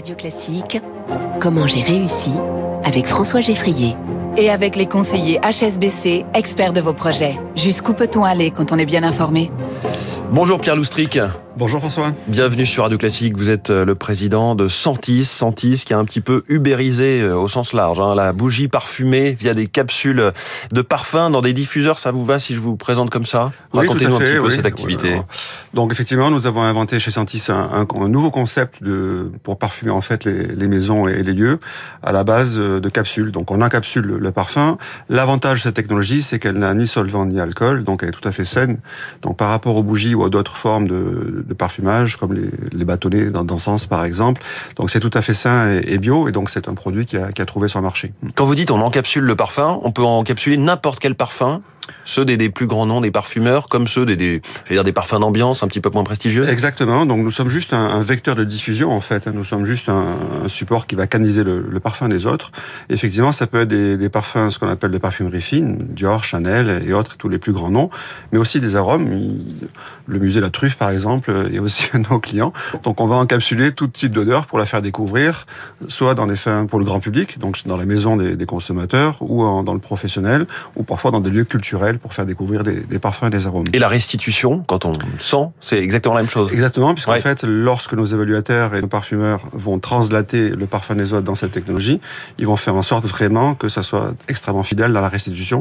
Radio Classique, Comment j'ai réussi avec François Geffrier. Et avec les conseillers HSBC, experts de vos projets. Jusqu'où peut-on aller quand on est bien informé? Bonjour Pierre Loustric. Bonjour François. Bienvenue sur Radio Classique. Vous êtes euh, le président de Santis. Santis qui a un petit peu ubérisé euh, au sens large. Hein, la bougie parfumée via des capsules de parfum dans des diffuseurs. Ça vous va si je vous présente comme ça? Racontez-nous un petit peu cette activité. Donc effectivement, nous avons inventé chez Santis un, un, nouveau concept de, pour parfumer en fait les, les, maisons et les lieux à la base de capsules. Donc on encapsule le parfum. L'avantage de cette technologie, c'est qu'elle n'a ni solvant ni alcool, donc elle est tout à fait saine. Donc par rapport aux bougies ou à d'autres formes de de parfumage, comme les, les bâtonnets d'encens par exemple. Donc c'est tout à fait sain et, bio, et donc c'est un produit qui a, qui a trouvé son marché. Quand vous dites on encapsule le parfum, on peut encapsuler n'importe quel parfum ceux des, des, plus grands noms des parfumeurs, comme ceux des, des, dire des parfums d'ambiance un petit peu moins prestigieux Exactement. Donc nous sommes juste un, vecteur de diffusion en fait. Nous sommes juste un, support qui va canaliser le, parfum des autres. Effectivement, ça peut être des, des parfums, ce qu'on appelle de parfumerie fine, Dior, Chanel et autres, tous les plus grands noms, mais aussi des arômes. Le musée La Truffe, par exemple, est aussi un de nos clients. Donc on va encapsuler tout type d'odeur pour la faire découvrir, soit dans les fins pour le grand public, donc dans la maison des, des consommateurs, ou dans le professionnel, ou parfois dans des lieux culturels pour faire découvrir des, des, parfums et des arômes. Et la restitution, quand on sent, c'est exactement la même chose. Exactement, puisqu'en ouais. fait, lorsque nos évaluateurs et nos parfumeurs vont translater le parfum des autres dans cette technologie, ils vont faire en sorte vraiment que ça soit extrêmement fidèle dans la restitution.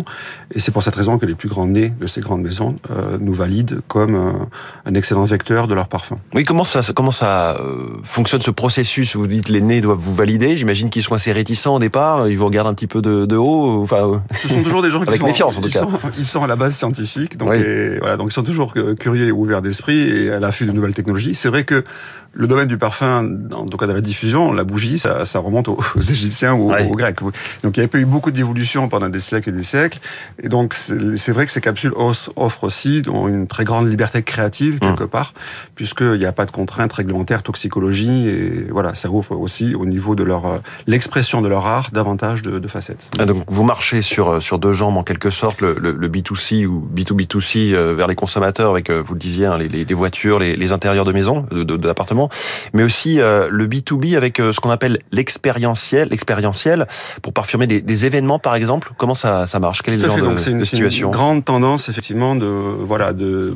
Et c'est pour cette raison que les plus grands nez de ces grandes maisons euh, nous valident comme un, un, excellent vecteur de leur parfum. Oui, comment ça, comment ça euh, fonctionne ce processus? Vous dites les nez doivent vous valider. J'imagine qu'ils sont assez réticents au départ. Ils vous regardent un petit peu de, de haut. Enfin, ce sont toujours des gens qui avec sont, méfiance en tout cas. Sont, ils sont à la base scientifiques, donc, oui. et, voilà, donc ils sont toujours curieux et ouverts d'esprit et à l'affût de nouvelles technologies. C'est vrai que le domaine du parfum, en tout cas de la diffusion, la bougie, ça, ça remonte aux, aux, Égyptiens ou oui. aux Grecs. Donc il y a pas eu beaucoup d'évolution pendant des siècles et des siècles. Et donc c'est vrai que ces capsules offrent aussi une très grande liberté créative quelque mmh. part, puisqu'il n'y a pas de contraintes réglementaires, toxicologie, et voilà, ça ouvre aussi au niveau de leur l'expression de leur art davantage de, de facettes. Ah, donc vous marchez sur sur deux jambes en quelque sorte, le, le, le B2C ou B2B2C euh, vers les consommateurs avec, euh, vous le disiez, hein, les, les, voitures, les, les, intérieurs de maison, d'appartements mais aussi euh, le B2B avec euh, ce qu'on appelle l'expérientiel, l'expérientiel pour parfumer des, des, événements par exemple. Comment ça, ça marche? Quel est le genre fait, de, donc une, de situation? une grande tendance effectivement de voilà de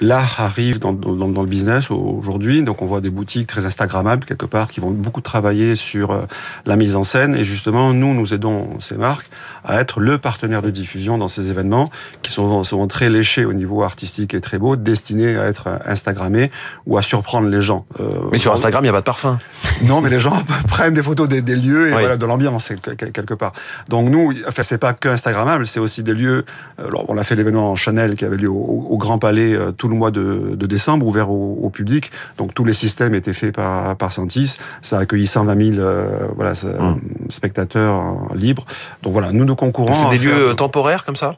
l'art arrive dans, dans, dans, le business aujourd'hui. Donc on voit des boutiques très instagrammables quelque part qui vont beaucoup travailler sur euh, la mise en scène. Et justement, nous, nous aidons ces marques à être le partenaire de diffusion dans ces événements qui sont souvent très léchés au niveau artistique et très beaux, destinés à être instagrammés ou à surprendre les gens. Euh, mais sur Instagram, il n'y a pas de parfum. Non, mais les gens prennent des photos des, des lieux et oui. voilà, de l'ambiance quelque part. Donc nous, enfin c'est pas que instagrammable, c'est aussi des lieux. Alors, on a fait l'événement en Chanel qui avait lieu au, au Grand Palais euh, tout le mois de, de décembre, ouvert au, au, public. Donc tous les systèmes étaient faits par, par Santis. Ça a accueilli 120 000 euh, voilà, hum. spectateurs euh, libres. Donc voilà, nous nous concourons. C'est des lieux faire... temporaires comme ça?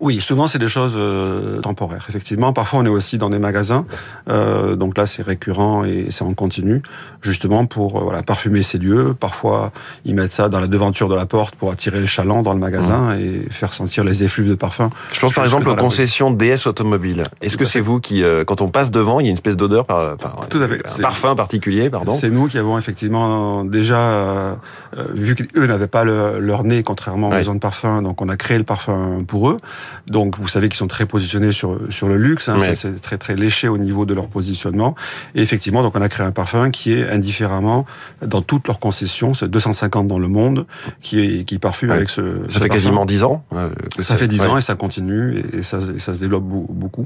Oui, souvent c'est des choses euh, temporaires. Effectivement, parfois on est aussi dans des magasins. Euh, donc là, c'est récurrent et c'est en continu, justement pour euh, voilà parfumer ces lieux. Parfois, ils mettent ça dans la devanture de la porte pour attirer le chaland dans le magasin mmh. et faire sentir les effluves de parfum. Je pense par exemple aux concessions DS automobile. Est-ce que c'est vous qui, euh, quand on passe devant, il y a une espèce d'odeur par, par Tout à fait. un parfum particulier, pardon C'est nous qui avons effectivement déjà euh, vu qu'eux n'avaient pas le, leur nez, contrairement aux maisons de parfum, donc on a créé le parfum pour eux. Donc, vous savez qu'ils sont très positionnés sur sur le luxe. Hein, oui. C'est très très léché au niveau de leur positionnement. Et effectivement, donc on a créé un parfum qui est indifféremment dans toutes leurs concessions. C'est 250 dans le monde qui est qui parfume avec ce. Ça ce fait parfum. quasiment 10 ans. Euh, ça fait 10 ouais. ans et ça continue et, ça, et, ça, se développe beaucoup.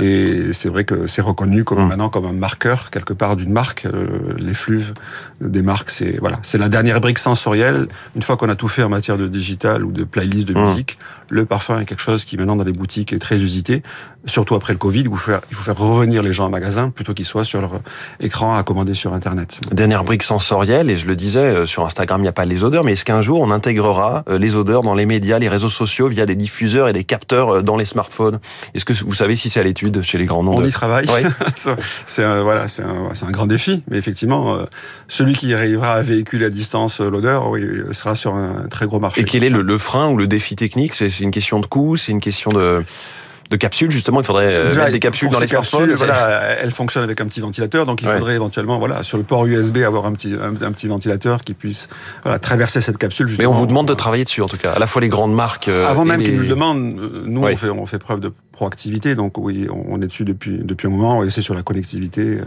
Et c'est vrai que c'est reconnu comme mmh. maintenant comme un marqueur quelque part d'une marque. Euh, L'effluve des marques, c'est voilà, c'est la dernière brique sensorielle. Une fois qu'on a tout fait en matière de digital ou de playlist de mmh. musique, le parfum est quelque chose qui maintenant dans les boutiques est très usité, surtout après le Covid, où il faut faire, il faut faire revenir les gens en magasin plutôt qu'ils soient sur leur écran à commander sur Internet. Dernière brique sensorielle, et je le disais, euh, sur Instagram, il n'y a pas les odeurs, mais est-ce qu'un jour on intégrera euh, les odeurs dans les médias, les réseaux sociaux, via des diffuseurs et des capteurs euh, dans les smartphones? Est-ce que vous savez si c'est à l'étude chez les grands noms On de... y travaille. Oui. c'est un, voilà, c'est un, un, grand défi, mais effectivement, celui qui arrivera à véhiculer à distance l'odeur, oui, sera sur un très gros marché. Et quel est le, le frein ou le défi technique? C'est une question de c'est une question de de capsules justement. Il faudrait euh, mettre des capsules dans les smartphones. Voilà, elles fonctionnent avec un petit ventilateur, donc il faudrait éventuellement, voilà, sur le port USB, avoir un petit un, petit ventilateur qui puisse voilà, traverser cette capsule. Mais on vous demande de travailler dessus en tout cas. À la fois les grandes marques. Euh, Avant même qu'ils nous le demandent, nous on fait on fait preuve de proactivité, donc oui, on est dessus depuis depuis un moment. Et c'est sur la connectivité.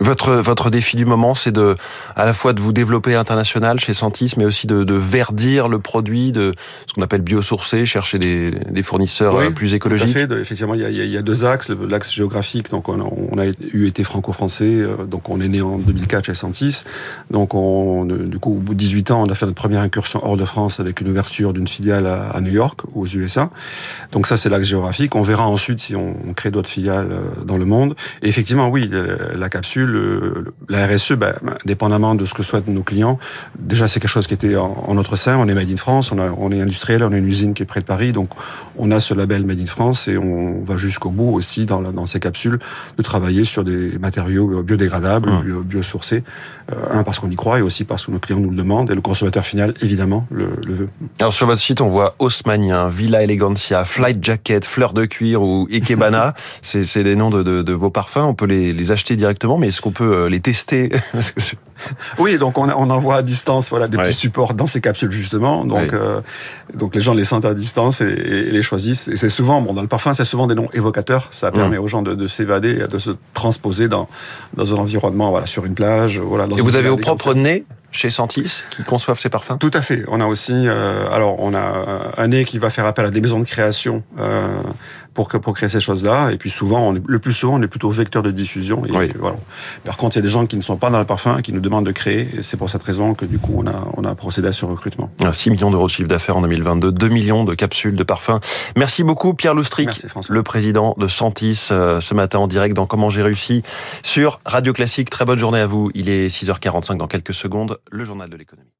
Votre votre défi du moment, c'est de à la fois de vous développer à l'international chez Santis, mais aussi de, de verdir le produit, de ce qu'on appelle biosourcé, chercher des, des fournisseurs euh, plus écologiques. Tout Effectivement, il y, a, il y a deux axes. L'axe géographique, donc on a, on a eu été franco-français, euh, donc on est né en 2004 chez Santis. Donc on, du coup, au bout de 18 ans, on a fait notre première incursion hors de France avec une ouverture d'une filiale à, New York, aux USA. Donc ça, c'est l'axe géographique. On verra ensuite si on, crée d'autres filiales euh, dans le monde. Et effectivement, oui, la capsule la RSE, ben, dépendamment de ce que souhaitent nos clients, déjà c'est quelque chose qui était en, notre sein. On est made in France, on, est industriel, on a une usine qui est près de Paris, donc on a ce label made in France et on va jusqu'au bout aussi dans, dans ces capsules de travailler sur des matériaux biodégradables, mmh. biosourcés. Euh, un parce qu'on y croit et aussi parce que nos clients nous le demandent et le consommateur final évidemment le, veut. Alors sur votre site on voit Haussmannien, Villa Elegancia, Flight Jacket, Fleur de cuir ou Ikebana. c'est des noms de, de, vos parfums. On peut les, les acheter directement, mais est-ce qu'on peut euh, les tester Oui, donc on, on, envoie à distance voilà des petits supports dans ces capsules justement. Donc euh, donc les gens les sentent à distance et, les choisissent. Et c'est souvent bon dans le parfum, c'est souvent des noms évocateurs. Ça mm. permet aux gens de, de s'évader, de se transposer dans dans un environnement voilà sur une plage. Voilà. et vous avez au propre nez chez Santis qui conçoivent ces parfums? Tout à fait. On a aussi, euh, alors on a un nez qui va faire appel à des maisons de création euh, pour que pour créer ces choses-là. Et puis souvent, on est, le plus souvent, on est plutôt vecteur de diffusion. Et voilà. Par contre, il y a des gens qui ne sont pas dans le parfum et qui nous demandent de créer. Et c'est pour cette raison que du coup, on a on a procédé à ce recrutement. 6 millions d'euros de chiffre d'affaires en 2022, 2 millions de capsules de parfums. Merci beaucoup, Pierre Loustric, le président de Santis, euh, ce matin en direct dans Comment j'ai réussi sur Radio Classique. Très bonne journée à vous. Il est 6h45 dans quelques secondes, le journal de l'économie.